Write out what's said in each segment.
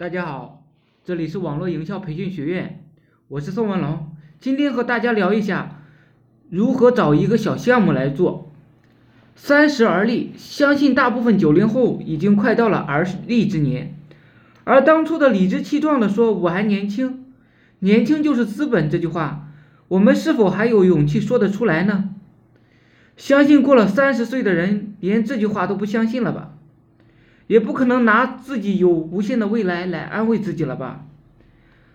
大家好，这里是网络营销培训学院，我是宋文龙。今天和大家聊一下如何找一个小项目来做。三十而立，相信大部分九零后已经快到了而立之年，而当初的理直气壮的说“我还年轻，年轻就是资本”这句话，我们是否还有勇气说得出来呢？相信过了三十岁的人连这句话都不相信了吧？也不可能拿自己有无限的未来来安慰自己了吧？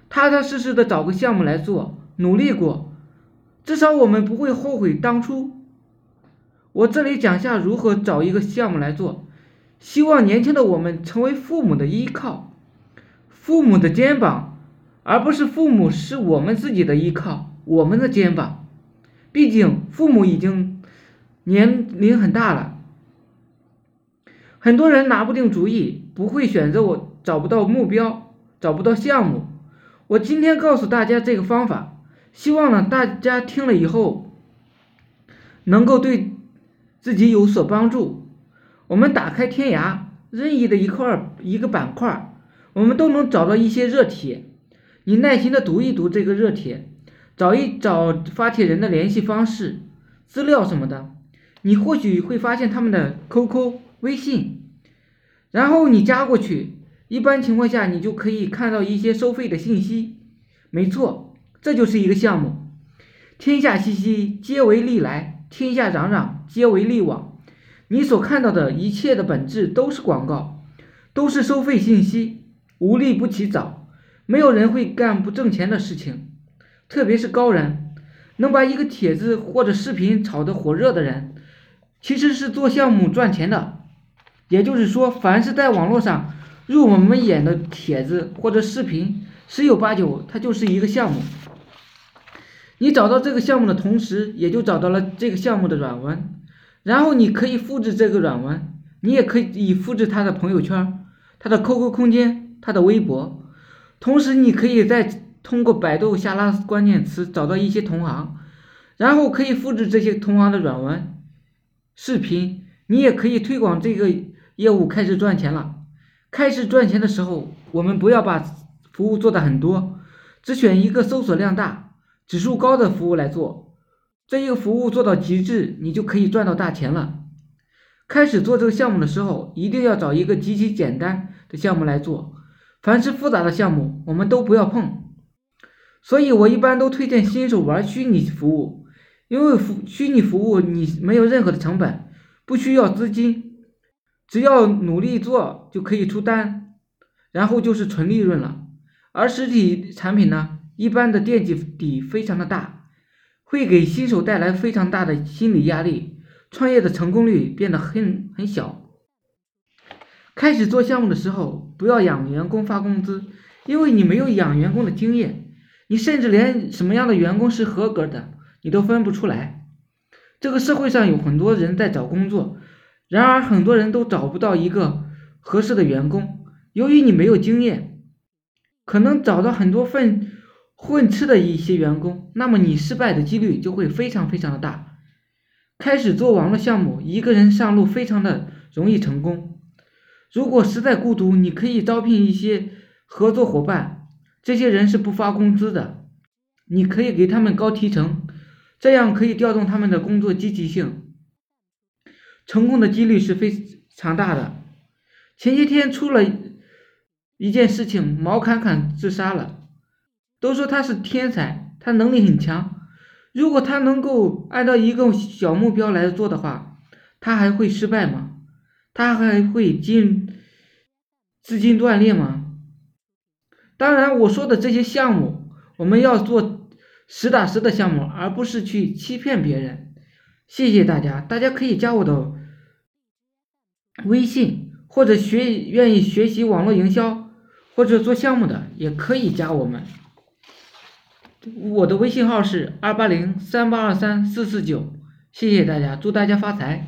踏踏实实的找个项目来做，努力过，至少我们不会后悔当初。我这里讲下如何找一个项目来做，希望年轻的我们成为父母的依靠，父母的肩膀，而不是父母是我们自己的依靠，我们的肩膀。毕竟父母已经年龄很大了。很多人拿不定主意，不会选择我找不到目标，找不到项目。我今天告诉大家这个方法，希望呢大家听了以后能够对自己有所帮助。我们打开天涯，任意的一块一个板块，我们都能找到一些热帖。你耐心的读一读这个热帖，找一找发帖人的联系方式、资料什么的，你或许会发现他们的 QQ。微信，然后你加过去，一般情况下你就可以看到一些收费的信息。没错，这就是一个项目。天下熙熙，皆为利来；天下攘攘，皆为利往。你所看到的一切的本质都是广告，都是收费信息。无利不起早，没有人会干不挣钱的事情，特别是高人，能把一个帖子或者视频炒得火热的人，其实是做项目赚钱的。也就是说，凡是在网络上入我们眼的帖子或者视频，十有八九它就是一个项目。你找到这个项目的同时，也就找到了这个项目的软文，然后你可以复制这个软文，你也可以复制他的朋友圈、他的 QQ 空间、他的微博，同时你可以再通过百度下拉关键词找到一些同行，然后可以复制这些同行的软文、视频，你也可以推广这个。业务开始赚钱了，开始赚钱的时候，我们不要把服务做的很多，只选一个搜索量大、指数高的服务来做。这一个服务做到极致，你就可以赚到大钱了。开始做这个项目的时候，一定要找一个极其简单的项目来做，凡是复杂的项目，我们都不要碰。所以我一般都推荐新手玩虚拟服务，因为服虚拟服务你没有任何的成本，不需要资金。只要努力做就可以出单，然后就是纯利润了。而实体产品呢，一般的垫底底非常的大，会给新手带来非常大的心理压力，创业的成功率变得很很小。开始做项目的时候，不要养员工发工资，因为你没有养员工的经验，你甚至连什么样的员工是合格的，你都分不出来。这个社会上有很多人在找工作。然而，很多人都找不到一个合适的员工。由于你没有经验，可能找到很多份混吃的一些员工，那么你失败的几率就会非常非常的大。开始做网络项目，一个人上路非常的容易成功。如果实在孤独，你可以招聘一些合作伙伴，这些人是不发工资的，你可以给他们高提成，这样可以调动他们的工作积极性。成功的几率是非常大的。前些天出了一件事情，毛侃侃自杀了。都说他是天才，他能力很强。如果他能够按照一个小目标来做的话，他还会失败吗？他还会进资金断裂吗？当然，我说的这些项目，我们要做实打实的项目，而不是去欺骗别人。谢谢大家，大家可以加我的微信，或者学愿意学习网络营销或者做项目的，也可以加我们。我的微信号是二八零三八二三四四九，谢谢大家，祝大家发财。